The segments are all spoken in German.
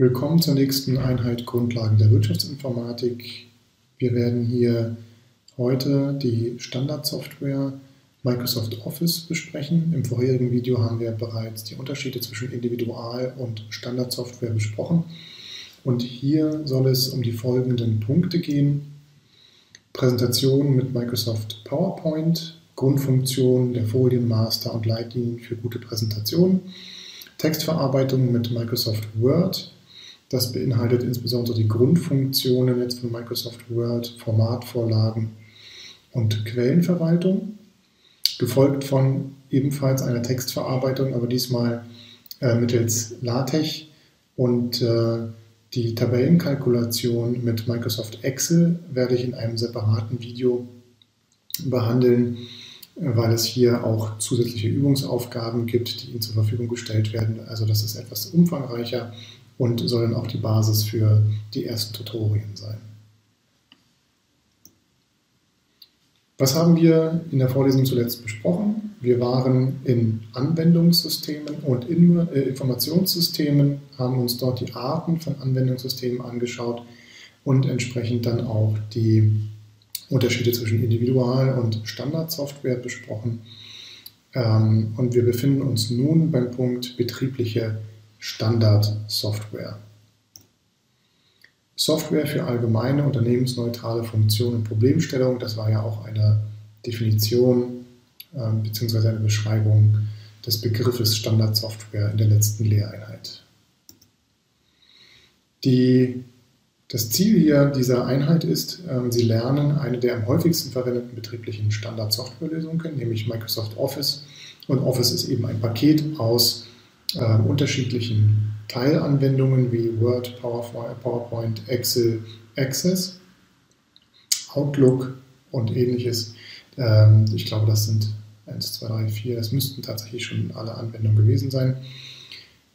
Willkommen zur nächsten Einheit Grundlagen der Wirtschaftsinformatik. Wir werden hier heute die Standardsoftware Microsoft Office besprechen. Im vorherigen Video haben wir bereits die Unterschiede zwischen Individual- und Standardsoftware besprochen. Und hier soll es um die folgenden Punkte gehen. Präsentation mit Microsoft PowerPoint, Grundfunktion der Folienmaster und Leitlinien für gute Präsentationen, Textverarbeitung mit Microsoft Word, das beinhaltet insbesondere die Grundfunktionen jetzt von Microsoft Word, Formatvorlagen und Quellenverwaltung, gefolgt von ebenfalls einer Textverarbeitung, aber diesmal äh, mittels LaTeX und äh, die Tabellenkalkulation mit Microsoft Excel werde ich in einem separaten Video behandeln, weil es hier auch zusätzliche Übungsaufgaben gibt, die Ihnen zur Verfügung gestellt werden. Also das ist etwas umfangreicher und sollen auch die Basis für die ersten Tutorien sein. Was haben wir in der Vorlesung zuletzt besprochen? Wir waren in Anwendungssystemen und äh, Informationssystemen, haben uns dort die Arten von Anwendungssystemen angeschaut und entsprechend dann auch die Unterschiede zwischen Individual- und Standardsoftware besprochen. Ähm, und wir befinden uns nun beim Punkt betriebliche Standardsoftware. Software für allgemeine unternehmensneutrale Funktionen und Problemstellung, das war ja auch eine Definition äh, bzw. eine Beschreibung des Begriffes Standardsoftware in der letzten Lehreinheit. Die, das Ziel hier dieser Einheit ist, äh, Sie lernen eine der am häufigsten verwendeten betrieblichen Standardsoftwarelösungen, nämlich Microsoft Office. Und Office ist eben ein Paket aus äh, unterschiedlichen Teilanwendungen wie Word, PowerPoint, Excel, Access, Outlook und ähnliches. Ähm, ich glaube, das sind 1, 2, 3, 4, das müssten tatsächlich schon alle Anwendungen gewesen sein.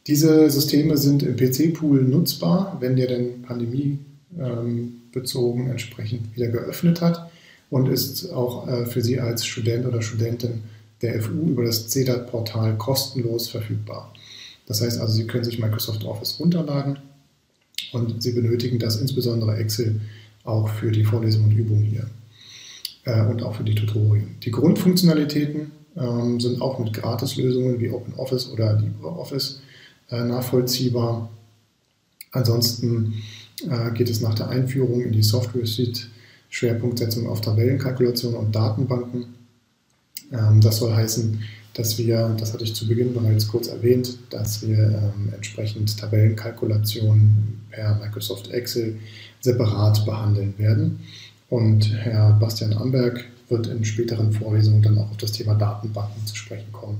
Diese Systeme sind im PC-Pool nutzbar, wenn der denn pandemiebezogen entsprechend wieder geöffnet hat und ist auch äh, für Sie als Student oder Studentin der FU über das CEDAT-Portal kostenlos verfügbar. Das heißt also, Sie können sich Microsoft Office runterladen und Sie benötigen das insbesondere Excel auch für die Vorlesungen und Übungen hier äh, und auch für die Tutorien. Die Grundfunktionalitäten ähm, sind auch mit Gratislösungen wie OpenOffice oder LibreOffice äh, nachvollziehbar. Ansonsten äh, geht es nach der Einführung in die Software Suite Schwerpunktsetzung auf Tabellenkalkulation und Datenbanken. Ähm, das soll heißen, dass wir, das hatte ich zu Beginn bereits kurz erwähnt, dass wir ähm, entsprechend Tabellenkalkulationen per Microsoft Excel separat behandeln werden. Und Herr Bastian Amberg wird in späteren Vorlesungen dann auch auf das Thema Datenbanken zu sprechen kommen.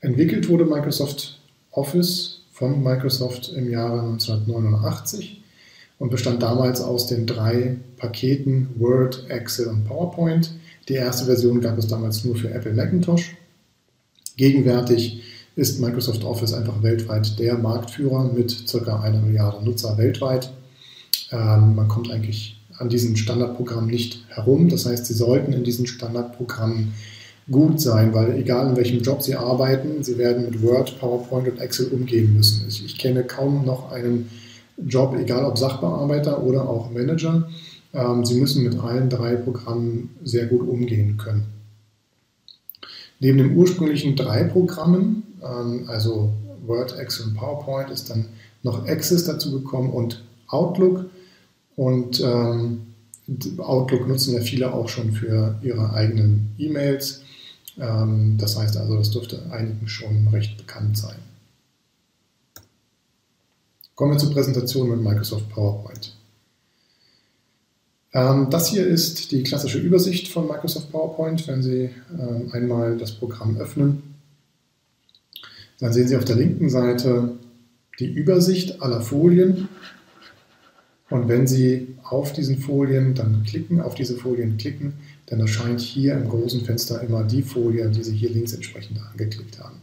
Entwickelt wurde Microsoft Office von Microsoft im Jahre 1989 und bestand damals aus den drei Paketen Word, Excel und PowerPoint die erste Version gab es damals nur für Apple Macintosh. Gegenwärtig ist Microsoft Office einfach weltweit der Marktführer mit ca. einer Milliarde Nutzer weltweit. Ähm, man kommt eigentlich an diesen Standardprogrammen nicht herum. Das heißt, Sie sollten in diesen Standardprogrammen gut sein, weil egal in welchem Job Sie arbeiten, Sie werden mit Word, PowerPoint und Excel umgehen müssen. Ich, ich kenne kaum noch einen Job, egal ob Sachbearbeiter oder auch Manager, Sie müssen mit allen drei Programmen sehr gut umgehen können. Neben den ursprünglichen drei Programmen, ähm, also Word, Excel und PowerPoint, ist dann noch Access dazu gekommen und Outlook. Und ähm, Outlook nutzen ja viele auch schon für ihre eigenen E-Mails. Ähm, das heißt also, das dürfte einigen schon recht bekannt sein. Kommen wir zur Präsentation mit Microsoft PowerPoint. Ähm, das hier ist die klassische Übersicht von Microsoft PowerPoint. Wenn Sie ähm, einmal das Programm öffnen, dann sehen Sie auf der linken Seite die Übersicht aller Folien. Und wenn Sie auf diesen Folien dann klicken, auf diese Folien klicken, dann erscheint hier im großen Fenster immer die Folie, die Sie hier links entsprechend angeklickt haben.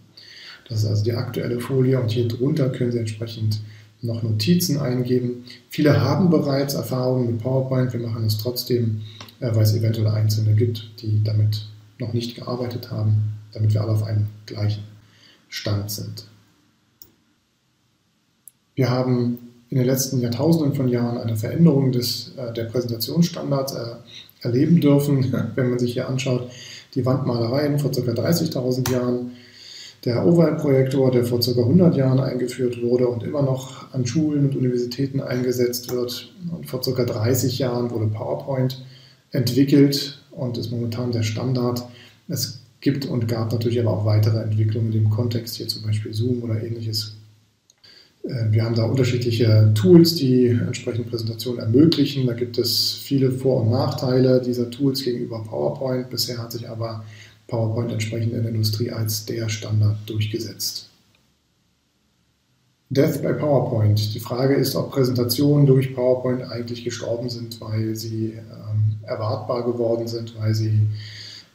Das ist also die aktuelle Folie und hier drunter können Sie entsprechend noch Notizen eingeben. Viele haben bereits Erfahrungen mit PowerPoint, wir machen es trotzdem, äh, weil es eventuell Einzelne gibt, die damit noch nicht gearbeitet haben, damit wir alle auf einem gleichen Stand sind. Wir haben in den letzten Jahrtausenden von Jahren eine Veränderung des, äh, der Präsentationsstandards äh, erleben dürfen. Wenn man sich hier anschaut, die Wandmalereien vor ca. 30.000 Jahren, der Oval-Projektor, der vor ca. 100 Jahren eingeführt wurde und immer noch an Schulen und Universitäten eingesetzt wird. Und vor ca. 30 Jahren wurde PowerPoint entwickelt und ist momentan der Standard. Es gibt und gab natürlich aber auch weitere Entwicklungen in dem Kontext, hier zum Beispiel Zoom oder ähnliches. Äh, wir haben da unterschiedliche Tools, die entsprechende Präsentationen ermöglichen. Da gibt es viele Vor- und Nachteile dieser Tools gegenüber PowerPoint. Bisher hat sich aber PowerPoint entsprechend in der Industrie als der Standard durchgesetzt. Death by PowerPoint. Die Frage ist, ob Präsentationen durch PowerPoint eigentlich gestorben sind, weil sie ähm, erwartbar geworden sind, weil sie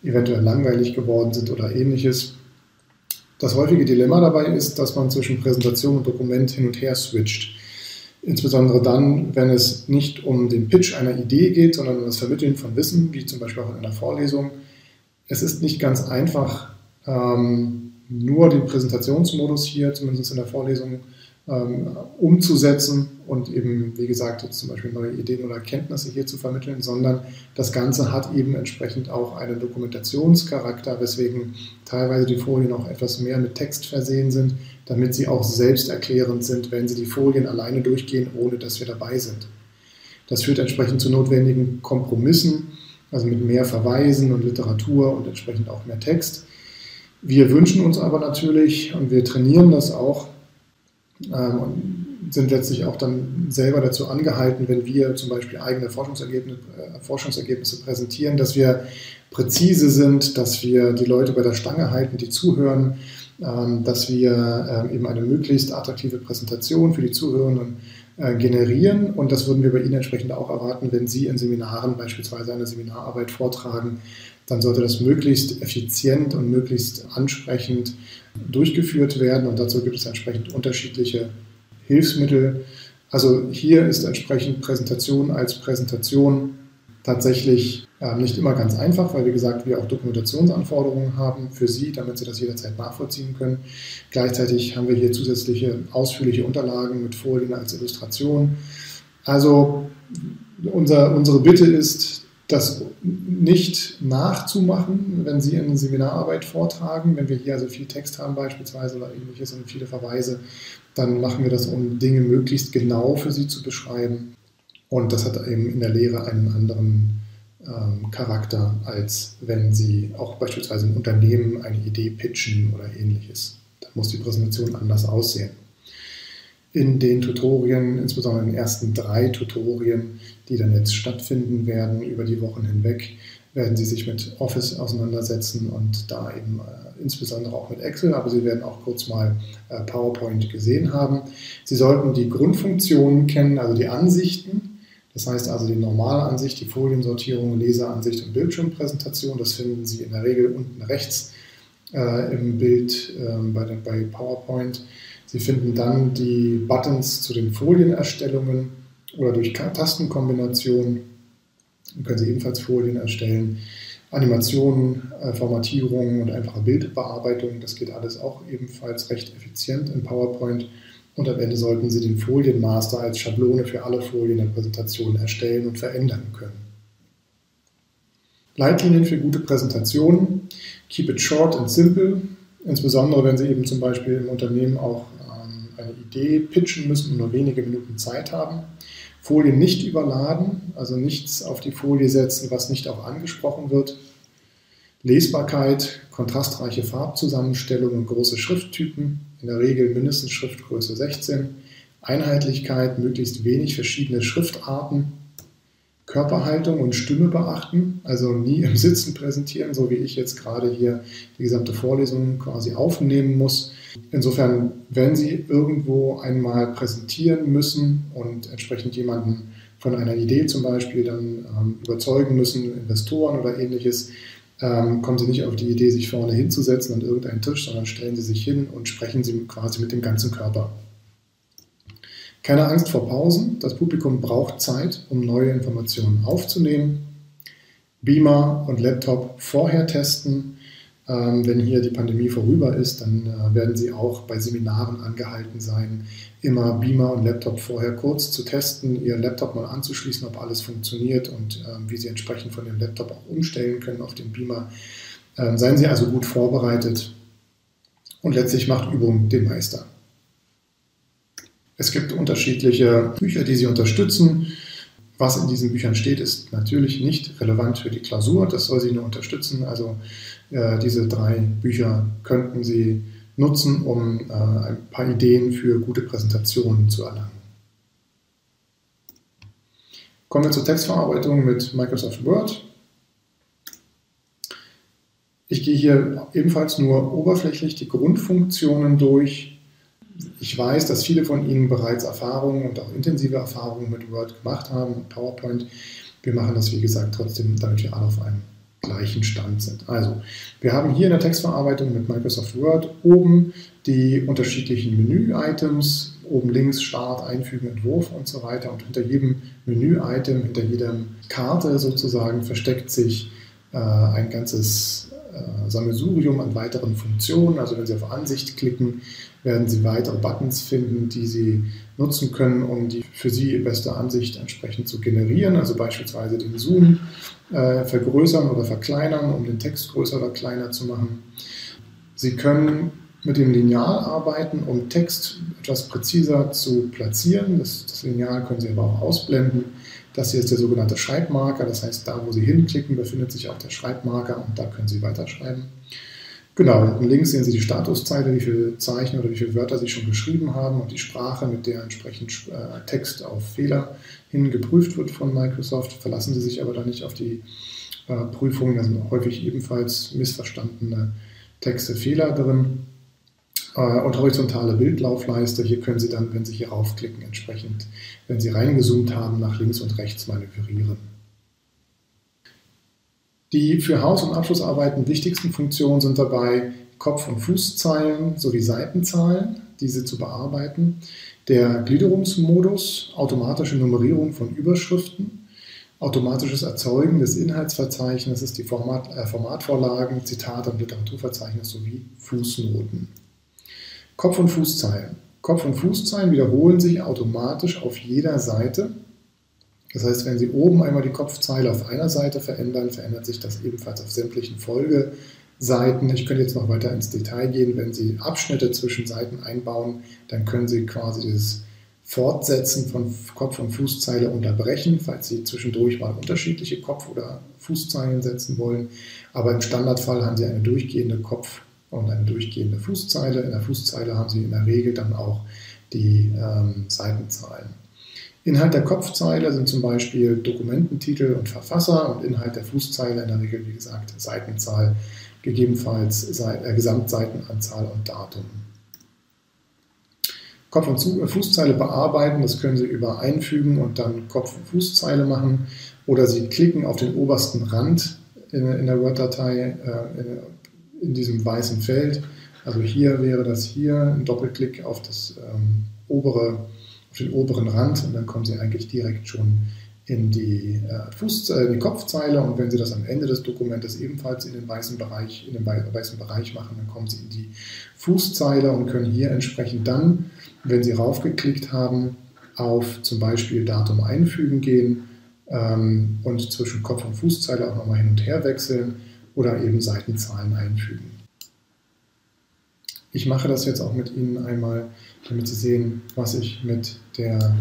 eventuell langweilig geworden sind oder ähnliches. Das häufige Dilemma dabei ist, dass man zwischen Präsentation und Dokument hin und her switcht. Insbesondere dann, wenn es nicht um den Pitch einer Idee geht, sondern um das Vermitteln von Wissen, wie zum Beispiel auch in einer Vorlesung. Es ist nicht ganz einfach, ähm, nur den Präsentationsmodus hier, zumindest in der Vorlesung, ähm, umzusetzen und eben, wie gesagt, jetzt zum Beispiel neue Ideen oder Erkenntnisse hier zu vermitteln, sondern das Ganze hat eben entsprechend auch einen Dokumentationscharakter, weswegen teilweise die Folien auch etwas mehr mit Text versehen sind, damit sie auch selbsterklärend sind, wenn sie die Folien alleine durchgehen, ohne dass wir dabei sind. Das führt entsprechend zu notwendigen Kompromissen, also mit mehr Verweisen und Literatur und entsprechend auch mehr Text. Wir wünschen uns aber natürlich, und wir trainieren das auch, ähm, sind letztlich auch dann selber dazu angehalten, wenn wir zum Beispiel eigene Forschungsergebnisse, äh, Forschungsergebnisse präsentieren, dass wir präzise sind, dass wir die Leute bei der Stange halten, die zuhören, ähm, dass wir ähm, eben eine möglichst attraktive Präsentation für die Zuhörenden äh, generieren. Und das würden wir bei Ihnen entsprechend auch erwarten, wenn Sie in Seminaren beispielsweise eine Seminararbeit vortragen. Dann sollte das möglichst effizient und möglichst ansprechend durchgeführt werden. Und dazu gibt es entsprechend unterschiedliche Hilfsmittel. Also hier ist entsprechend Präsentation als Präsentation tatsächlich äh, nicht immer ganz einfach, weil wie gesagt wir auch Dokumentationsanforderungen haben für Sie, damit Sie das jederzeit nachvollziehen können. Gleichzeitig haben wir hier zusätzliche ausführliche Unterlagen mit Folien als Illustration. Also unser, unsere Bitte ist, das nicht nachzumachen, wenn Sie eine Seminararbeit vortragen. Wenn wir hier also viel Text haben beispielsweise oder ähnliches und viele Verweise, dann machen wir das, um Dinge möglichst genau für Sie zu beschreiben. Und das hat eben in der Lehre einen anderen ähm, Charakter, als wenn Sie auch beispielsweise im Unternehmen eine Idee pitchen oder ähnliches. Da muss die Präsentation anders aussehen in den Tutorien, insbesondere in den ersten drei Tutorien, die dann jetzt stattfinden werden über die Wochen hinweg, werden Sie sich mit Office auseinandersetzen und da eben äh, insbesondere auch mit Excel, aber Sie werden auch kurz mal äh, PowerPoint gesehen haben. Sie sollten die Grundfunktionen kennen, also die Ansichten. Das heißt also die normale Ansicht, die Foliensortierung, Leseransicht und Bildschirmpräsentation. Das finden Sie in der Regel unten rechts äh, im Bild ähm, bei, bei PowerPoint. Sie finden dann die Buttons zu den Folienerstellungen oder durch Tastenkombinationen können Sie ebenfalls Folien erstellen. Animationen, äh, Formatierungen und einfache Bildbearbeitung, das geht alles auch ebenfalls recht effizient in PowerPoint. Und am Ende sollten Sie den Folienmaster als Schablone für alle Folien der Präsentation erstellen und verändern können. Leitlinien für gute Präsentationen. Keep it short and simple. Insbesondere wenn Sie eben zum Beispiel im Unternehmen auch eine Idee pitchen müssen und nur wenige Minuten Zeit haben. Folien nicht überladen, also nichts auf die Folie setzen, was nicht auch angesprochen wird. Lesbarkeit, kontrastreiche Farbzusammenstellung und große Schrifttypen, in der Regel mindestens Schriftgröße 16. Einheitlichkeit, möglichst wenig verschiedene Schriftarten. Körperhaltung und Stimme beachten, also nie im Sitzen präsentieren, so wie ich jetzt gerade hier die gesamte Vorlesung quasi aufnehmen muss. Insofern, wenn Sie irgendwo einmal präsentieren müssen und entsprechend jemanden von einer Idee zum Beispiel dann ähm, überzeugen müssen, Investoren oder ähnliches, ähm, kommen Sie nicht auf die Idee, sich vorne hinzusetzen an irgendeinen Tisch, sondern stellen Sie sich hin und sprechen Sie quasi mit dem ganzen Körper. Keine Angst vor Pausen. Das Publikum braucht Zeit, um neue Informationen aufzunehmen. Beamer und Laptop vorher testen wenn hier die Pandemie vorüber ist, dann äh, werden Sie auch bei Seminaren angehalten sein, immer Beamer und Laptop vorher kurz zu testen, Ihren Laptop mal anzuschließen, ob alles funktioniert und ähm, wie Sie entsprechend von dem Laptop auch umstellen können auf den Beamer. Ähm, seien Sie also gut vorbereitet und letztlich macht Übung den Meister. Es gibt unterschiedliche Bücher, die Sie unterstützen. Was in diesen Büchern steht, ist natürlich nicht relevant für die Klausur. Das soll Sie nur unterstützen. Also äh, diese drei Bücher könnten Sie nutzen, um äh, ein paar Ideen für gute Präsentationen zu erlangen. Kommen wir zur Textverarbeitung mit Microsoft Word. Ich gehe hier ebenfalls nur oberflächlich die Grundfunktionen durch. Ich weiß, dass viele von Ihnen bereits Erfahrungen und auch intensive Erfahrungen mit Word gemacht haben und PowerPoint. Wir machen das, wie gesagt, trotzdem, damit wir alle auf einem gleichen Stand sind. Also, wir haben hier in der Textverarbeitung mit Microsoft Word oben die unterschiedlichen Menü-Items, oben links Start, Einfügen, Entwurf und so weiter. Und hinter jedem Menü-Item, hinter jeder Karte sozusagen versteckt sich äh, ein ganzes äh, Sammelsurium an weiteren Funktionen. Also wenn Sie auf Ansicht klicken, werden Sie weitere Buttons finden, die Sie nutzen können, um die für Sie beste Ansicht entsprechend zu generieren. Also beispielsweise den Zoom äh, vergrößern oder verkleinern, um den Text größer oder kleiner zu machen. Sie können mit dem Lineal arbeiten, um Text etwas präziser zu platzieren. Das, das Lineal können Sie aber auch ausblenden. Das hier ist der sogenannte Schreibmarker, das heißt, da wo Sie hinklicken, befindet sich auch der Schreibmarker und da können Sie weiterschreiben. Genau, unten links sehen Sie die Statuszeile, wie viele Zeichen oder wie viele Wörter Sie schon geschrieben haben und die Sprache, mit der entsprechend äh, Text auf Fehler hin geprüft wird von Microsoft. Verlassen Sie sich aber da nicht auf die äh, Prüfungen, da sind häufig ebenfalls missverstandene Texte, Fehler drin. Äh, und horizontale Bildlaufleiste. Hier können Sie dann, wenn Sie hier raufklicken, entsprechend, wenn Sie reingezoomt haben, nach links und rechts manövrieren. Die für Haus- und Abschlussarbeiten wichtigsten Funktionen sind dabei Kopf- und Fußzeilen sowie Seitenzahlen, diese zu bearbeiten, der Gliederungsmodus, automatische Nummerierung von Überschriften, automatisches Erzeugen des Inhaltsverzeichnisses, die Format, äh, Formatvorlagen, Zitate und Literaturverzeichnis sowie Fußnoten. Kopf- und Fußzeilen. Kopf- und Fußzeilen wiederholen sich automatisch auf jeder Seite. Das heißt, wenn Sie oben einmal die Kopfzeile auf einer Seite verändern, verändert sich das ebenfalls auf sämtlichen Folgeseiten. Ich könnte jetzt noch weiter ins Detail gehen. Wenn Sie Abschnitte zwischen Seiten einbauen, dann können Sie quasi dieses Fortsetzen von Kopf- und Fußzeile unterbrechen, falls Sie zwischendurch mal unterschiedliche Kopf- oder Fußzeilen setzen wollen. Aber im Standardfall haben Sie eine durchgehende Kopf- und eine durchgehende Fußzeile. In der Fußzeile haben Sie in der Regel dann auch die ähm, Seitenzahlen. Inhalt der Kopfzeile sind zum Beispiel Dokumententitel und Verfasser und Inhalt der Fußzeile in der Regel, wie gesagt, Seitenzahl, gegebenenfalls äh, Gesamtseitenanzahl und Datum. Kopf- und äh, Fußzeile bearbeiten, das können Sie über Einfügen und dann Kopf- und Fußzeile machen oder Sie klicken auf den obersten Rand in, in der Word-Datei, äh, in diesem weißen Feld. Also hier wäre das hier ein Doppelklick auf, das, ähm, obere, auf den oberen Rand und dann kommen Sie eigentlich direkt schon in die, äh, Fuß, äh, die Kopfzeile und wenn Sie das am Ende des Dokumentes ebenfalls in den weißen Bereich, in den weißen Bereich machen, dann kommen Sie in die Fußzeile und können hier entsprechend dann, wenn Sie raufgeklickt haben, auf zum Beispiel Datum einfügen gehen ähm, und zwischen Kopf- und Fußzeile auch nochmal hin und her wechseln oder eben Seitenzahlen einfügen. Ich mache das jetzt auch mit Ihnen einmal, damit Sie sehen, was ich mit, der,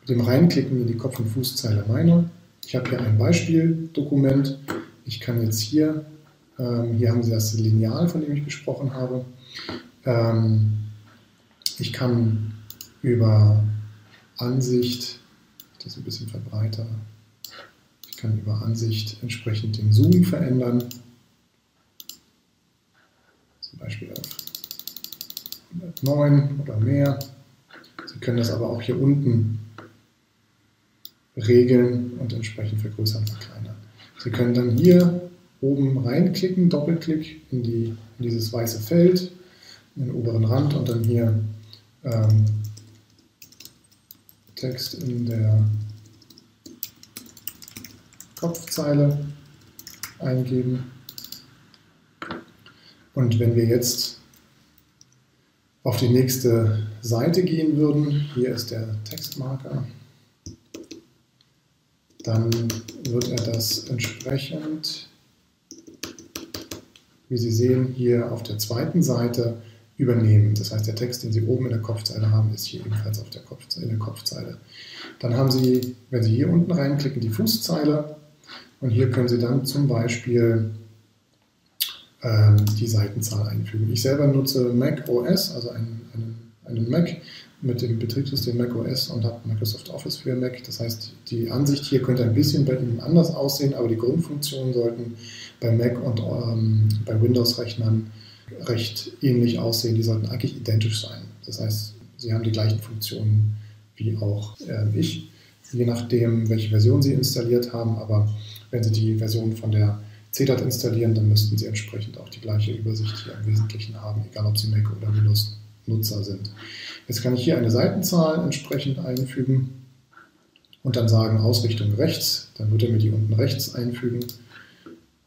mit dem Reinklicken in die Kopf- und Fußzeile meine. Ich habe hier ein Beispieldokument. Ich kann jetzt hier, ähm, hier haben Sie das Lineal, von dem ich gesprochen habe. Ähm, ich kann über Ansicht, das ein bisschen verbreiter, ich kann über Ansicht entsprechend den Zoom verändern. Beispiel auf 109 oder mehr. Sie können das aber auch hier unten regeln und entsprechend vergrößern, verkleinern. Sie können dann hier oben reinklicken, Doppelklick in, die, in dieses weiße Feld, in den oberen Rand und dann hier ähm, Text in der Kopfzeile eingeben Und wenn wir jetzt auf die nächste Seite gehen würden, hier ist der Textmarker, dann wird er das entsprechend, wie Sie sehen, hier auf der zweiten Seite übernehmen. Das heißt, der Text, den Sie oben in der Kopfzeile haben, ist hier ebenfalls auf der Kopfzeile, in der Kopfzeile. Dann haben Sie, wenn Sie hier unten reinklicken, die Fußzeile und hier können Sie dann zum Beispiel ähm, die Seitenzahl einfügen. Ich selber nutze Mac OS, also einen, einen, einen Mac mit dem Betriebssystem Mac OS und habe Microsoft Office für Mac. Das heißt, die Ansicht hier könnte ein bisschen bei Ihnen anders aussehen, aber die Grundfunktionen sollten bei Mac und ähm, bei Windows-Rechnern recht ähnlich aussehen. Die sollten eigentlich identisch sein. Das heißt, sie haben die gleichen Funktionen wie auch äh, ich, je nachdem, welche Version Sie installiert haben. Aber wenn Sie die Version von der CDAT installieren, dann müssten Sie entsprechend auch die gleiche Übersicht hier im Wesentlichen haben, egal ob Sie Mac oder Windows-Nutzer sind. Jetzt kann ich hier eine Seitenzahl entsprechend einfügen und dann sagen Ausrichtung rechts. Dann wird er mir die unten rechts einfügen,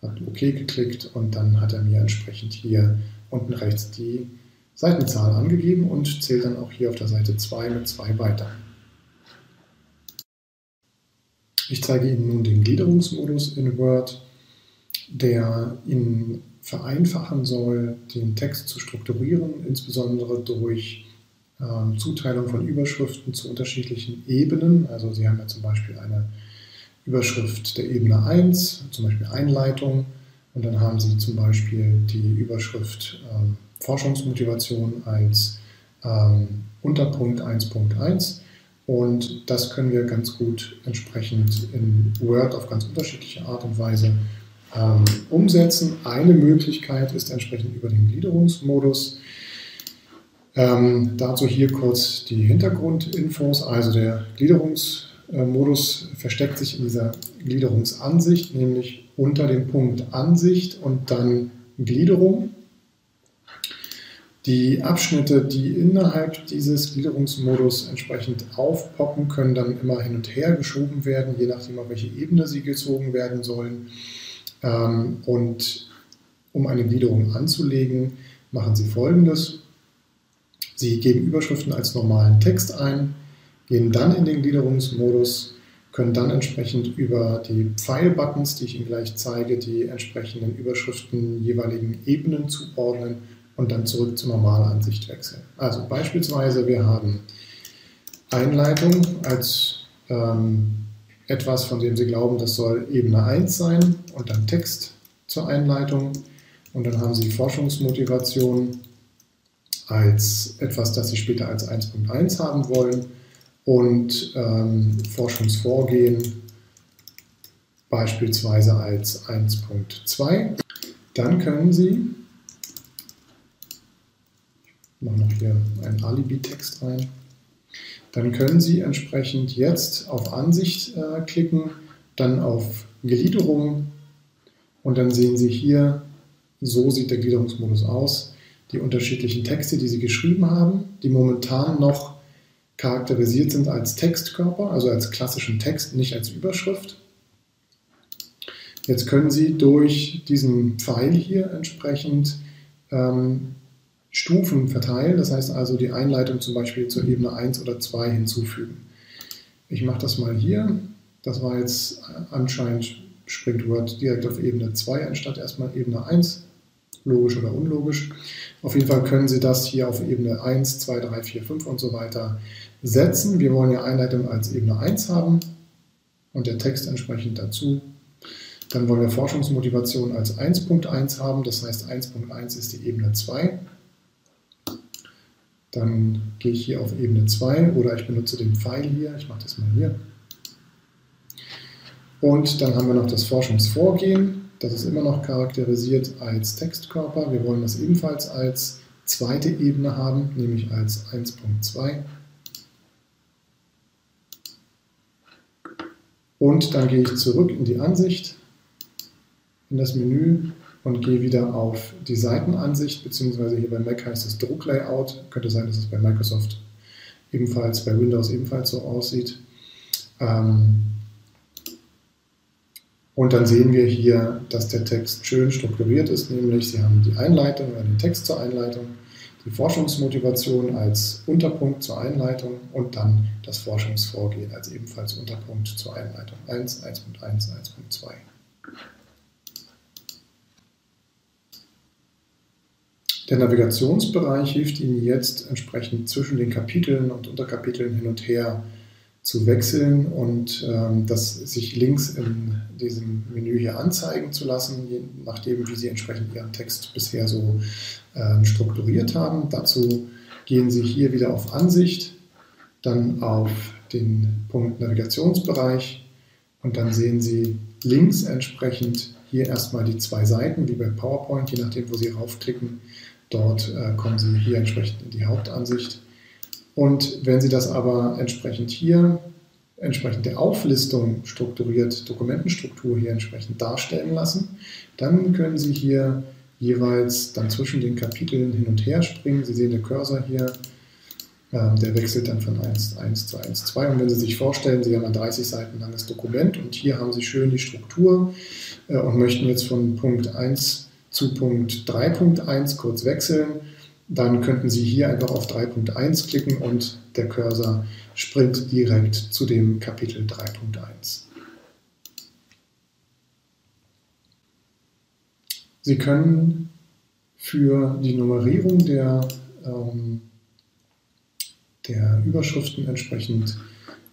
hat OK geklickt und dann hat er mir entsprechend hier unten rechts die Seitenzahl angegeben und zählt dann auch hier auf der Seite 2 mit 2 weiter. Ich zeige Ihnen nun den Gliederungsmodus in Word, der Ihnen vereinfachen soll, den Text zu strukturieren, insbesondere durch ähm, Zuteilung von Überschriften zu unterschiedlichen Ebenen. Also Sie haben ja zum Beispiel eine Überschrift der Ebene 1, zum Beispiel Einleitung, und dann haben Sie zum Beispiel die Überschrift ähm, Forschungsmotivation als ähm, Unterpunkt 1.1 und das können wir ganz gut entsprechend in Word auf ganz unterschiedliche Art und Weise ähm, umsetzen. Eine Möglichkeit ist entsprechend über den Gliederungsmodus. Ähm, dazu hier kurz die Hintergrundinfos. Also der Gliederungsmodus versteckt sich in dieser Gliederungsansicht, nämlich unter dem Punkt Ansicht und dann Gliederung. Die Abschnitte, die innerhalb dieses Gliederungsmodus entsprechend aufpoppen, können dann immer hin und her geschoben werden, je nachdem, auf welche Ebene sie gezogen werden sollen. Ähm, und um eine Gliederung anzulegen, machen Sie folgendes. Sie geben Überschriften als normalen Text ein, gehen dann in den Gliederungsmodus, können dann entsprechend über die Pfeilbuttons, die ich Ihnen gleich zeige, die entsprechenden Überschriften jeweiligen Ebenen zuordnen und dann zurück zur Normalansicht wechseln. Also beispielsweise, wir haben Einleitung als ähm, etwas, von dem Sie glauben, das soll Ebene 1 sein und dann Text zur Einleitung. Und dann haben Sie Forschungsmotivation als etwas, das Sie später als 1.1 haben wollen und ähm, Forschungsvorgehen beispielsweise als 1.2. Dann können Sie mache noch hier einen Alibi-Text rein. Dann können Sie entsprechend jetzt auf Ansicht äh, klicken, dann auf Gliederung und dann sehen Sie hier, so sieht der Gliederungsmodus aus, die unterschiedlichen Texte, die Sie geschrieben haben, die momentan noch charakterisiert sind als Textkörper, also als klassischen Text, nicht als Überschrift. Jetzt können Sie durch diesen Pfeil hier entsprechend ähm, Stufen verteilen, das heißt also die Einleitung zum Beispiel zur Ebene 1 oder 2 hinzufügen. Ich mache das mal hier. Das war jetzt anscheinend springt Word direkt auf Ebene 2 anstatt erstmal Ebene 1. Logisch oder unlogisch. Auf jeden Fall können Sie das hier auf Ebene 1, 2, 3, 4, 5 und so weiter setzen. Wir wollen ja Einleitung als Ebene 1 haben und der Text entsprechend dazu. Dann wollen wir Forschungsmotivation als 1.1 haben, das heißt 1.1 ist die Ebene 2. Dann gehe ich hier auf Ebene 2 oder ich benutze den Pfeil hier. Ich mache das mal hier. Und dann haben wir noch das Forschungsvorgehen. Das ist immer noch charakterisiert als Textkörper. Wir wollen das ebenfalls als zweite Ebene haben, nämlich als 1.2. Und dann gehe ich zurück in die Ansicht, in das Menü und gehe wieder auf die Seitenansicht, beziehungsweise hier bei Mac heißt es Drucklayout. Könnte sein, dass es bei Microsoft ebenfalls, bei Windows ebenfalls so aussieht. Ähm, Und dann sehen wir hier, dass der Text schön strukturiert ist, nämlich Sie haben die Einleitung oder den Text zur Einleitung, die Forschungsmotivation als Unterpunkt zur Einleitung und dann das Forschungsvorgehen als ebenfalls Unterpunkt zur Einleitung 1, 1.1, 1.2. Der Navigationsbereich hilft Ihnen jetzt entsprechend zwischen den Kapiteln und Unterkapiteln hin und her zu wechseln und ähm, das sich links in diesem Menü hier anzeigen zu lassen, je nachdem, wie Sie entsprechend Ihren Text bisher so ähm, strukturiert haben. Dazu gehen Sie hier wieder auf Ansicht, dann auf den Punkt Navigationsbereich und dann sehen Sie links entsprechend hier erstmal die zwei Seiten, wie bei PowerPoint, je nachdem, wo Sie raufklicken. Dort äh, kommen Sie hier entsprechend in die Hauptansicht. Und wenn Sie das aber entsprechend hier, entsprechend der Auflistung strukturiert, Dokumentenstruktur hier entsprechend darstellen lassen, dann können Sie hier jeweils dann zwischen den Kapiteln hin und her springen. Sie sehen den Cursor hier, ähm, der wechselt dann von 1, 1 zu 1, 2. Und wenn Sie sich vorstellen, Sie haben ein 30 Seiten langes Dokument und hier haben Sie schön die Struktur äh, und möchten jetzt von Punkt 1 zu Punkt 3.1 kurz wechseln, dann könnten Sie hier einfach auf 3.1 klicken und der Cursor springt direkt zu dem Kapitel 3.1. Sie können für die Nummerierung der, ähm, der Überschriften entsprechend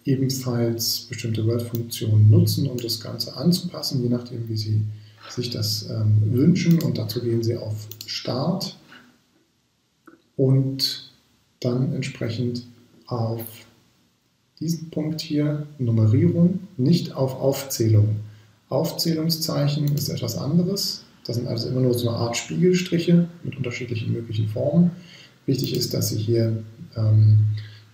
ebenfalls bestimmte Word-Funktionen nutzen, um das Ganze anzupassen, je nachdem, wie Sie sich das ähm, wünschen. Und dazu gehen Sie auf Start und dann entsprechend auf diesen Punkt hier, Nummerierung, nicht auf Aufzählung. Aufzählungszeichen ist etwas anderes. Das sind also immer nur so eine Art Spiegelstriche mit unterschiedlichen möglichen Formen. Wichtig ist, dass Sie hier ähm,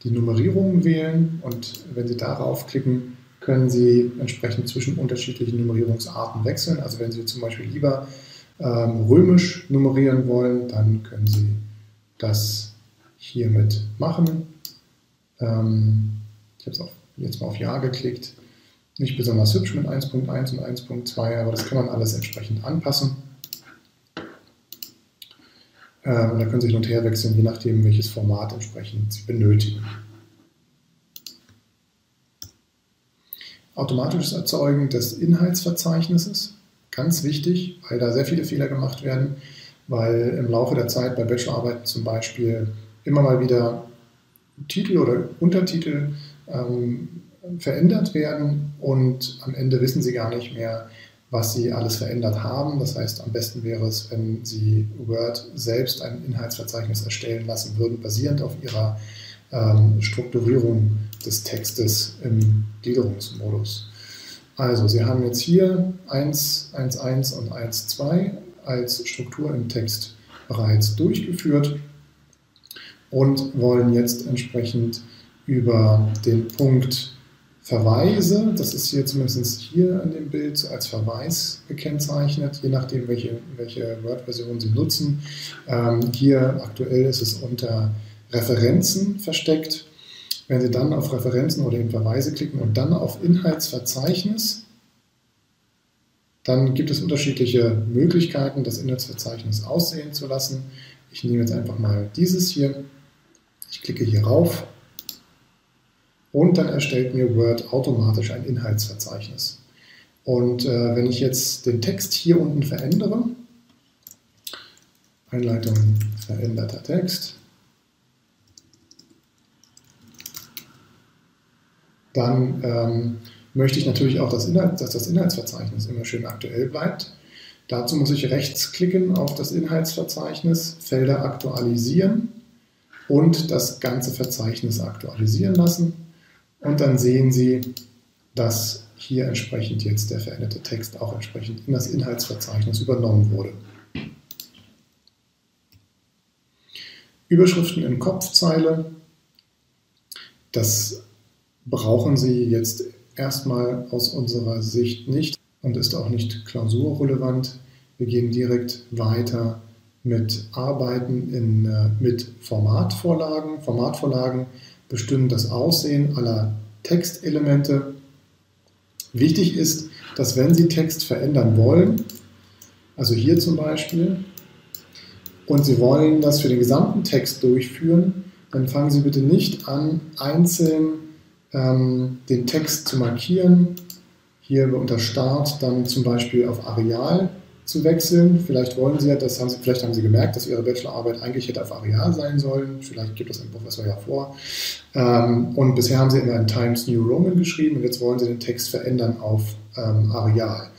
die Nummerierung wählen und wenn Sie darauf klicken, können Sie entsprechend zwischen unterschiedlichen Nummerierungsarten wechseln. Also wenn Sie zum Beispiel lieber ähm, römisch nummerieren wollen, dann können Sie das hiermit machen. Ähm, ich habe jetzt mal auf Ja geklickt. Nicht besonders hübsch mit 1.1 und 1.2, aber das kann man alles entsprechend anpassen. Ähm, und da können Sie hin und her wechseln, je nachdem, welches Format entsprechend Sie benötigen. Automatisches Erzeugen des Inhaltsverzeichnisses, ganz wichtig, weil da sehr viele Fehler gemacht werden weil im Laufe der Zeit bei Bachelorarbeiten zum Beispiel immer mal wieder Titel oder Untertitel ähm, verändert werden und am Ende wissen Sie gar nicht mehr, was Sie alles verändert haben. Das heißt, am besten wäre es, wenn Sie Word selbst ein Inhaltsverzeichnis erstellen lassen würden, basierend auf Ihrer ähm, Strukturierung des Textes im Gliederungsmodus. Also, Sie haben jetzt hier 1, 1, 1 und 1, 2 als Struktur im Text bereits durchgeführt und wollen jetzt entsprechend über den Punkt Verweise, das ist hier zumindest hier in dem Bild als Verweis gekennzeichnet, je nachdem, welche, welche Word-Version Sie nutzen. Ähm, hier aktuell ist es unter Referenzen versteckt. Wenn Sie dann auf Referenzen oder in Verweise klicken und dann auf Inhaltsverzeichnis, dann gibt es unterschiedliche Möglichkeiten, das Inhaltsverzeichnis aussehen zu lassen. Ich nehme jetzt einfach mal dieses hier. Ich klicke hier rauf und dann erstellt mir Word automatisch ein Inhaltsverzeichnis. Und äh, wenn ich jetzt den Text hier unten verändere, Einleitung veränderter Text, dann ähm, möchte ich natürlich auch, das Inhalt, dass das Inhaltsverzeichnis immer schön aktuell bleibt. Dazu muss ich rechts klicken auf das Inhaltsverzeichnis, Felder aktualisieren und das ganze Verzeichnis aktualisieren lassen. Und dann sehen Sie, dass hier entsprechend jetzt der veränderte Text auch entsprechend in das Inhaltsverzeichnis übernommen wurde. Überschriften in Kopfzeile. Das brauchen Sie jetzt erstmal aus unserer Sicht nicht und ist auch nicht klausurrelevant. Wir gehen direkt weiter mit Arbeiten in, äh, mit Formatvorlagen. Formatvorlagen bestimmen das Aussehen aller Textelemente. Wichtig ist, dass wenn Sie Text verändern wollen, also hier zum Beispiel, und Sie wollen das für den gesamten Text durchführen, dann fangen Sie bitte nicht an, einzeln ähm, den Text zu markieren. Hier unter Start dann zum Beispiel auf Areal zu wechseln. Vielleicht wollen Sie, das haben Sie, vielleicht haben Sie gemerkt, dass Ihre Bachelorarbeit eigentlich hätte auf Areal sein sollen. Vielleicht gibt das ein Professor ja vor. Ähm, und bisher haben Sie immer in Times New Roman geschrieben und jetzt wollen Sie den Text verändern auf ähm, Areal.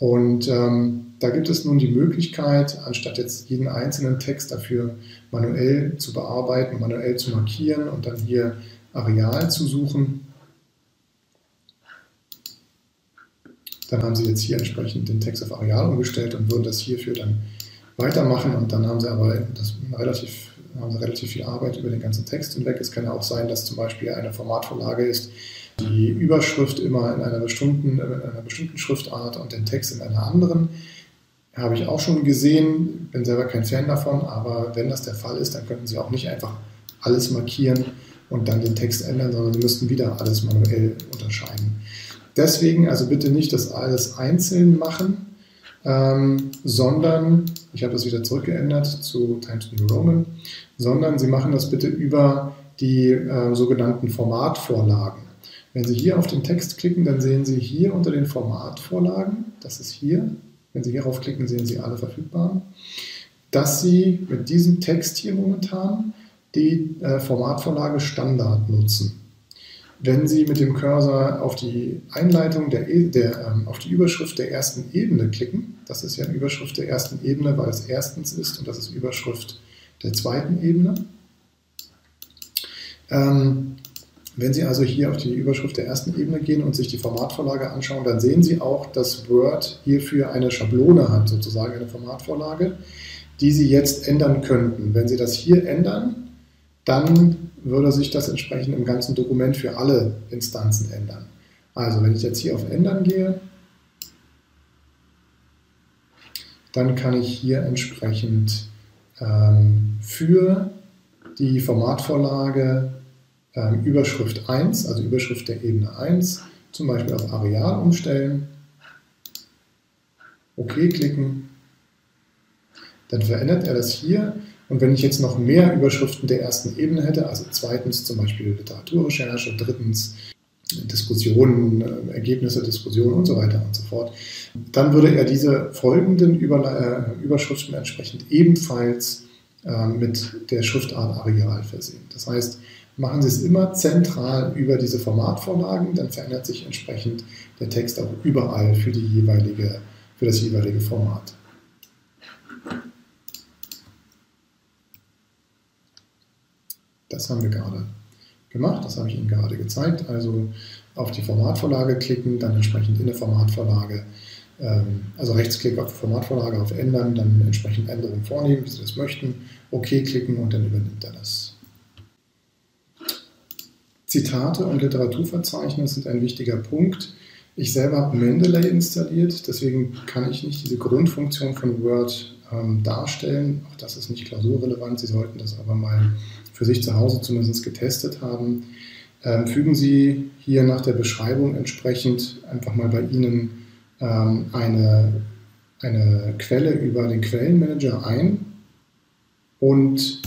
Und ähm, da gibt es nun die Möglichkeit, anstatt jetzt jeden einzelnen Text dafür manuell zu bearbeiten, manuell zu markieren und dann hier Areal zu suchen, dann haben Sie jetzt hier entsprechend den Text auf Areal umgestellt und würden das hierfür dann weitermachen und dann haben Sie aber das relativ, haben Sie relativ viel Arbeit über den ganzen Text hinweg. Es kann ja auch sein, dass zum Beispiel eine Formatvorlage ist, die Überschrift immer in einer bestimmten, in einer bestimmten Schriftart und den Text in einer anderen. Habe ich auch schon gesehen, bin selber kein Fan davon, aber wenn das der Fall ist, dann könnten Sie auch nicht einfach alles markieren und dann den Text ändern, sondern Sie müssten wieder alles manuell unterscheiden. Deswegen also bitte nicht das alles einzeln machen, ähm, sondern, ich habe das wieder zurückgeändert zu Times New Roman, sondern Sie machen das bitte über die äh, sogenannten Formatvorlagen. Wenn Sie hier auf den Text klicken, dann sehen Sie hier unter den Formatvorlagen, das ist hier, wenn Sie hierauf klicken, sehen Sie alle verfügbaren, dass Sie mit diesem Text hier momentan die äh, Formatvorlage Standard nutzen. Wenn Sie mit dem Cursor auf die Einleitung der, e, der ähm, auf die Überschrift der ersten Ebene klicken, das ist ja eine Überschrift der ersten Ebene, weil es erstens ist und das ist Überschrift der zweiten Ebene. Ähm, wenn Sie also hier auf die Überschrift der ersten Ebene gehen und sich die Formatvorlage anschauen, dann sehen Sie auch, dass Word hierfür eine Schablone hat, sozusagen eine Formatvorlage, die Sie jetzt ändern könnten. Wenn Sie das hier ändern, dann würde sich das entsprechend im ganzen Dokument für alle Instanzen ändern. Also wenn ich jetzt hier auf Ändern gehe, dann kann ich hier entsprechend ähm, für die Formatvorlage ähm, Überschrift 1, also Überschrift der Ebene 1, zum Beispiel auf Areal umstellen, OK klicken, dann verändert er das hier und wenn ich jetzt noch mehr Überschriften der ersten Ebene hätte, also zweitens zum Beispiel Literaturrecherche, drittens Diskussionen, äh, Ergebnisse, Diskussionen und so weiter und so fort, dann würde er diese folgenden äh, Überschriften entsprechend ebenfalls äh, mit der Schriftart Areal versehen. Das heißt, machen Sie es immer zentral über diese Formatvorlagen, dann verändert sich entsprechend der Text auch überall für, die jeweilige, für das jeweilige Format. Das haben wir gerade gemacht, das habe ich Ihnen gerade gezeigt. Also auf die Formatvorlage klicken, dann entsprechend in der Formatvorlage, ähm, also Rechtsklick auf die Formatvorlage, auf Ändern, dann entsprechend Änderungen vornehmen, wie Sie das möchten, OK klicken und dann übernimmt er das. Zitate und Literaturverzeichnis sind ein wichtiger Punkt. Ich selber habe Mendeley installiert, deswegen kann ich nicht diese Grundfunktion von Word ähm, darstellen. Auch das ist nicht klausurrelevant. Sie sollten das aber mal für sich zu Hause zumindest getestet haben. Ähm, fügen Sie hier nach der Beschreibung entsprechend einfach mal bei Ihnen ähm, eine, eine Quelle über den Quellenmanager ein und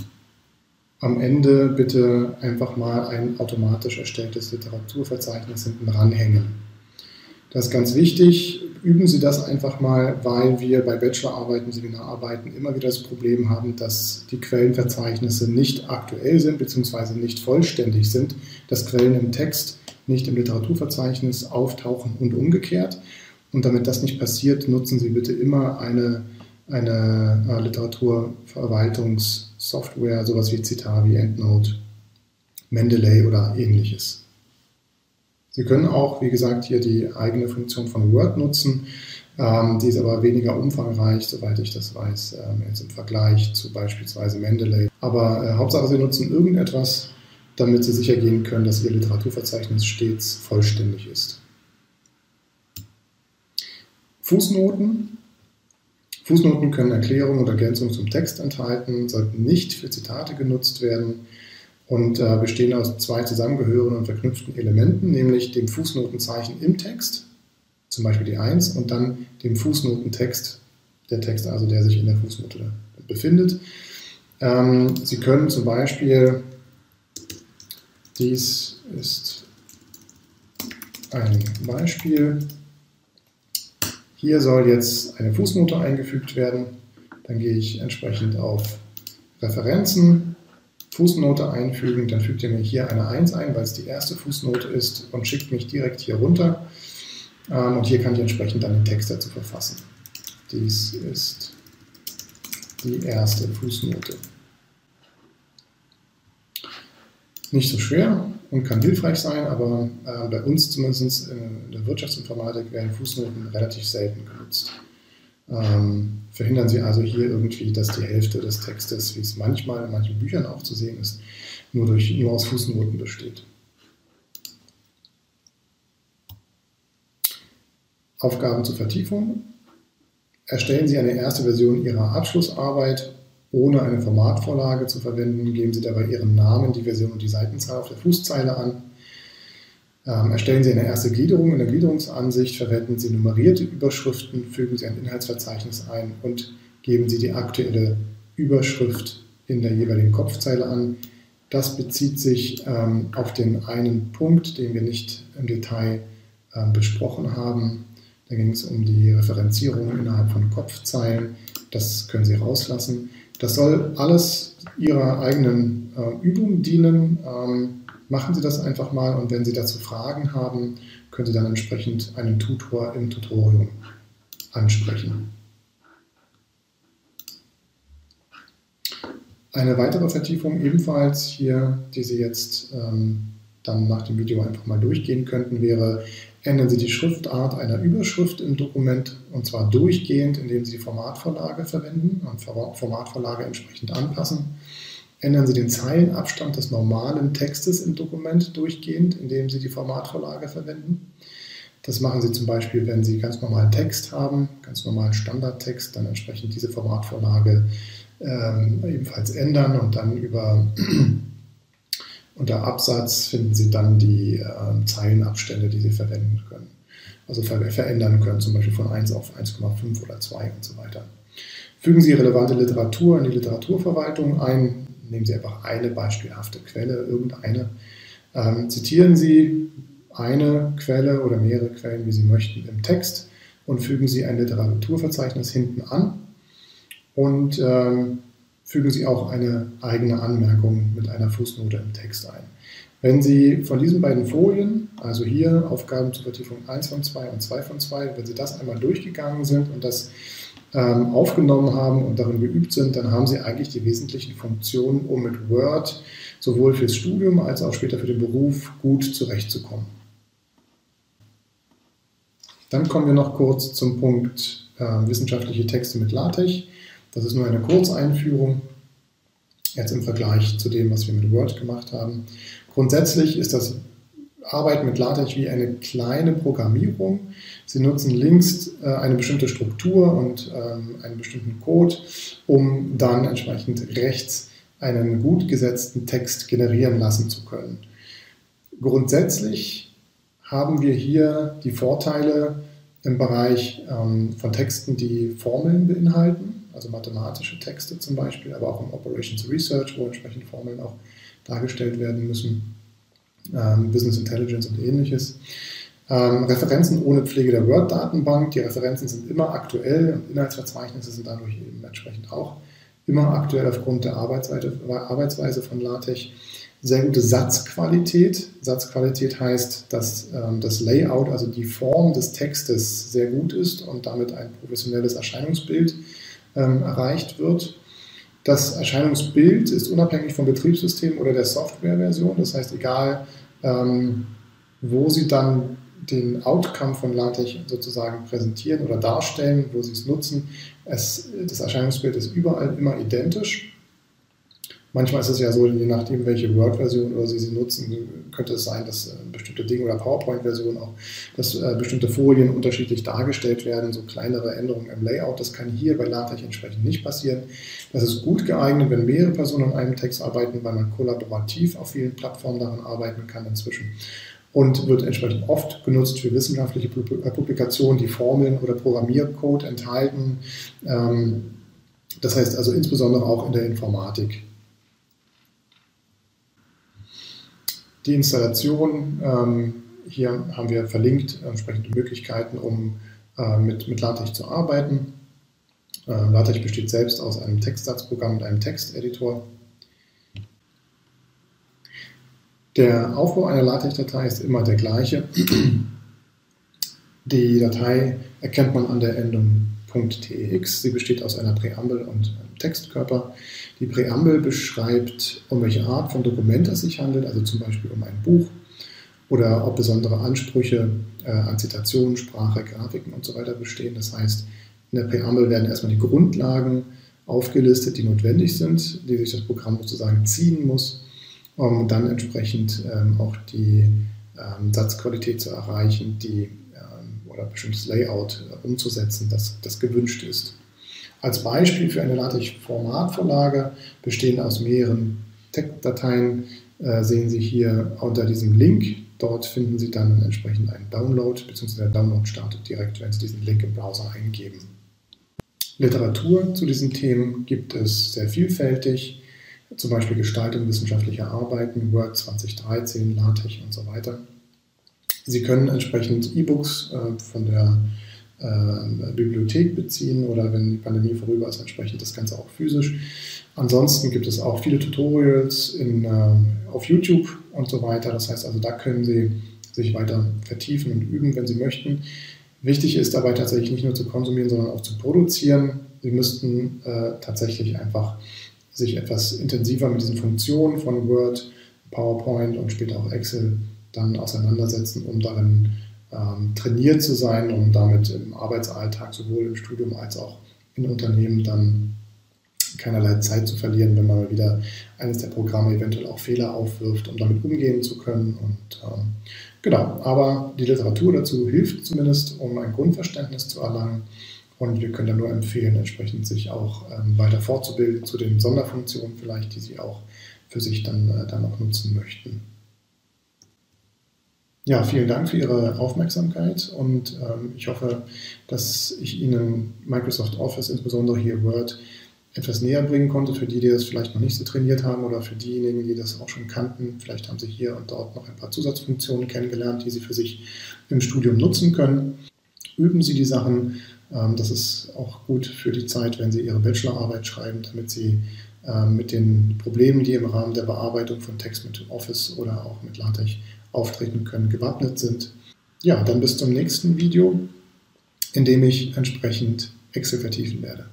am Ende bitte einfach mal ein automatisch erstelltes Literaturverzeichnis hinten ranhängen. Das ist ganz wichtig. Üben Sie das einfach mal, weil wir bei Bachelorarbeiten, Seminararbeiten immer wieder das Problem haben, dass die Quellenverzeichnisse nicht aktuell sind bzw. nicht vollständig sind, dass Quellen im Text nicht im Literaturverzeichnis auftauchen und umgekehrt. Und damit das nicht passiert, nutzen Sie bitte immer eine, eine äh, Literaturverwaltungssoftware, sowas wie Citavi, EndNote, Mendeley oder ähnliches. Sie können auch, wie gesagt, hier die eigene Funktion von Word nutzen. Ähm, die ist aber weniger umfangreich, soweit ich das weiß, ähm, jetzt im Vergleich zu beispielsweise Mendeley. Aber äh, Hauptsache, Sie nutzen irgendetwas, damit Sie sicher gehen können, dass Ihr Literaturverzeichnis stets vollständig ist. Fußnoten. Fußnoten können Erklärungen oder Ergänzungen zum Text enthalten, sollten nicht für Zitate genutzt werden und äh, bestehen aus zwei zusammengehörenden und verknüpften Elementen, nämlich dem Fußnotenzeichen im Text zum Beispiel die 1 und dann dem Fußnotentext, der Text also, der sich in der Fußnote befindet. Ähm, Sie können zum Beispiel, dies ist ein Beispiel, hier soll jetzt eine Fußnote eingefügt werden. Dann gehe ich entsprechend auf Referenzen, Fußnote einfügen, dann fügt ihr mir hier eine 1 ein, weil es die erste Fußnote ist und schickt mich direkt hier runter. Ähm, und hier kann ich entsprechend dann den Text dazu verfassen. Dies ist die erste Fußnote. Nicht so schwer und kann hilfreich sein, aber äh, bei uns zumindest in der Wirtschaftsinformatik werden Fußnoten relativ selten genutzt. Ähm, verhindern Sie also hier irgendwie, dass die Hälfte des Textes, wie es manchmal in manchen Büchern auch zu sehen ist, nur, durch, nur aus Fußnoten besteht. Aufgaben zur Vertiefung. Erstellen Sie eine erste Version Ihrer Abschlussarbeit ohne eine Formatvorlage zu verwenden. Geben Sie dabei Ihren Namen, die Version und die Seitenzahl auf der Fußzeile an. Ähm, erstellen Sie eine erste Gliederung in der Gliederungsansicht, verwenden Sie nummerierte Überschriften, fügen Sie ein Inhaltsverzeichnis ein und geben Sie die aktuelle Überschrift in der jeweiligen Kopfzeile an. Das bezieht sich ähm, auf den einen Punkt, den wir nicht im Detail ähm, besprochen haben. Da ging es um die Referenzierung innerhalb von Kopfzeilen. Das können Sie rauslassen. Das soll alles Ihrer eigenen äh, Übung dienen. Ähm, machen Sie das einfach mal und wenn Sie dazu Fragen haben, können Sie dann entsprechend einen Tutor im Tutorium ansprechen. Eine weitere Vertiefung ebenfalls hier, die Sie jetzt ähm, dann nach dem Video einfach mal durchgehen könnten, wäre, ändern Sie die Schriftart einer Überschrift im Dokument und zwar durchgehend, indem Sie die Formatvorlage verwenden und Formatvorlage entsprechend anpassen. Ändern Sie den Zeilenabstand des normalen Textes im Dokument durchgehend, indem Sie die Formatvorlage verwenden. Das machen Sie zum Beispiel, wenn Sie ganz normalen Text haben, ganz normalen Standardtext, dann entsprechend diese Formatvorlage ähm, ebenfalls ändern und dann über unter Absatz finden Sie dann die äh, Zeilenabstände, die Sie verwenden können. Also ver verändern können, zum Beispiel von 1 auf 1,5 oder 2 und so weiter. Fügen Sie relevante Literatur in die Literaturverwaltung ein, nehmen Sie einfach eine beispielhafte Quelle, irgendeine. Ähm, zitieren Sie eine Quelle oder mehrere Quellen, wie Sie möchten, im Text und fügen Sie ein Literaturverzeichnis hinten an und ähm, fügen Sie auch eine eigene Anmerkung mit einer Fußnote im Text ein. Wenn Sie von diesen beiden Folien, also hier Aufgaben zur Vertiefung 1 von 2 und 2 von 2, wenn Sie das einmal durchgegangen sind und das ähm, aufgenommen haben und darin geübt sind, dann haben sie eigentlich die wesentlichen Funktionen, um mit Word sowohl fürs Studium als auch später für den Beruf gut zurechtzukommen. Dann kommen wir noch kurz zum Punkt äh, wissenschaftliche Texte mit LaTeX. Das ist nur eine Kurzeinführung, jetzt im Vergleich zu dem, was wir mit Word gemacht haben. Grundsätzlich ist das arbeiten mit LaTeX wie eine kleine Programmierung. Sie nutzen links äh, eine bestimmte Struktur und ähm, einen bestimmten Code, um dann entsprechend rechts einen gut gesetzten Text generieren lassen zu können. Grundsätzlich haben wir hier die Vorteile im Bereich ähm, von Texten, die Formeln beinhalten, also mathematische Texte zum Beispiel, aber auch im Operations Research, wo entsprechend Formeln auch dargestellt werden müssen ähm, Business Intelligence und ähnliches. Ähm, Referenzen ohne Pflege der Word-Datenbank. Die Referenzen sind immer aktuell und Inhaltsverzeichnisse sind dadurch eben entsprechend auch immer aktuell aufgrund der Arbeitsweise von LaTeX. Sehr gute Satzqualität. Satzqualität heißt, dass ähm, das Layout, also die Form des Textes sehr gut ist und damit ein professionelles Erscheinungsbild ähm, erreicht wird. Das Erscheinungsbild ist unabhängig vom Betriebssystem oder der Softwareversion. Das heißt, egal ähm, wo Sie dann den Outcome von LaTeX sozusagen präsentieren oder darstellen, wo Sie es nutzen, es, das Erscheinungsbild ist überall immer identisch. Manchmal ist es ja so, je nachdem, welche Word-Version oder Sie, sie nutzen, könnte es sein, dass äh, bestimmte Dinge oder PowerPoint-Versionen auch, dass äh, bestimmte Folien unterschiedlich dargestellt werden, so kleinere Änderungen im Layout. Das kann hier bei LaTeX entsprechend nicht passieren. Das ist gut geeignet, wenn mehrere Personen an einem Text arbeiten, weil man kollaborativ auf vielen Plattformen daran arbeiten kann inzwischen. und wird entsprechend oft genutzt für wissenschaftliche Publikationen, die Formeln oder Programmiercode enthalten. Ähm, das heißt also insbesondere auch in der Informatik. Die Installation, ähm, hier haben wir verlinkt entsprechende Möglichkeiten, um äh, mit, mit LaTeX zu arbeiten. Äh, LaTeX besteht selbst aus einem Textsatzprogramm und einem Texteditor. Der Aufbau einer LaTeX-Datei ist immer der gleiche. Die Datei erkennt man an der Endung .tex. Sie besteht aus einer Präambel und einem Textkörper. Die Präambel beschreibt, um welche Art von Dokument es sich handelt, also zum Beispiel um ein Buch oder ob besondere Ansprüche äh, an Zitationen, Sprache, Grafiken und so weiter bestehen. Das heißt, in der Präambel werden erstmal die Grundlagen aufgelistet, die notwendig sind, die sich das Programm sozusagen ziehen muss um dann entsprechend ähm, auch die ähm, Satzqualität zu erreichen, die ähm, oder bestimmtes Layout äh, umzusetzen, das, das gewünscht ist. Als Beispiel für eine LaTeX-Formatvorlage bestehend aus mehreren Textdateien äh, sehen Sie hier unter diesem Link. Dort finden Sie dann entsprechend einen Download, beziehungsweise der Download startet direkt, wenn Sie diesen Link im Browser eingeben. Literatur zu diesen Themen gibt es sehr vielfältig zum Beispiel Gestaltung wissenschaftlicher Arbeiten, Word 2013, LaTeX und so weiter. Sie können entsprechend E-Books äh, von der äh, Bibliothek beziehen oder wenn die Pandemie vorüber ist, entsprechend das Ganze auch physisch. Ansonsten gibt es auch viele Tutorials in, äh, auf YouTube und so weiter. Das heißt also, da können Sie sich weiter vertiefen und üben, wenn Sie möchten. Wichtig ist dabei tatsächlich nicht nur zu konsumieren, sondern auch zu produzieren. Sie müssten äh, tatsächlich einfach sich etwas intensiver mit diesen Funktionen von Word, PowerPoint und später auch Excel dann auseinandersetzen, um darin ähm, trainiert zu sein, um damit im Arbeitsalltag sowohl im Studium als auch in Unternehmen dann keinerlei Zeit zu verlieren, wenn man mal wieder eines der Programme eventuell auch Fehler aufwirft, um damit umgehen zu können. Und ähm, genau, aber die Literatur dazu hilft zumindest, um ein Grundverständnis zu erlangen und wir können da nur empfehlen, entsprechend sich auch ähm, weiter fortzubilden zu den Sonderfunktionen vielleicht, die Sie auch für sich dann, äh, dann auch nutzen möchten. Ja, vielen Dank für Ihre Aufmerksamkeit und ähm, ich hoffe, dass ich Ihnen Microsoft Office, insbesondere hier Word, etwas näher bringen konnte, für die, die das vielleicht noch nicht so trainiert haben oder für diejenigen, die das auch schon kannten. Vielleicht haben Sie hier und dort noch ein paar Zusatzfunktionen kennengelernt, die Sie für sich im Studium nutzen können. Üben Sie die Sachen ähm, das ist auch gut für die Zeit, wenn Sie Ihre Bachelorarbeit schreiben, damit Sie ähm, mit den Problemen, die im Rahmen der Bearbeitung von Text mit Office oder auch mit LaTeX auftreten können, gewappnet sind. Ja, dann bis zum nächsten Video, in dem ich entsprechend Excel vertiefen werde.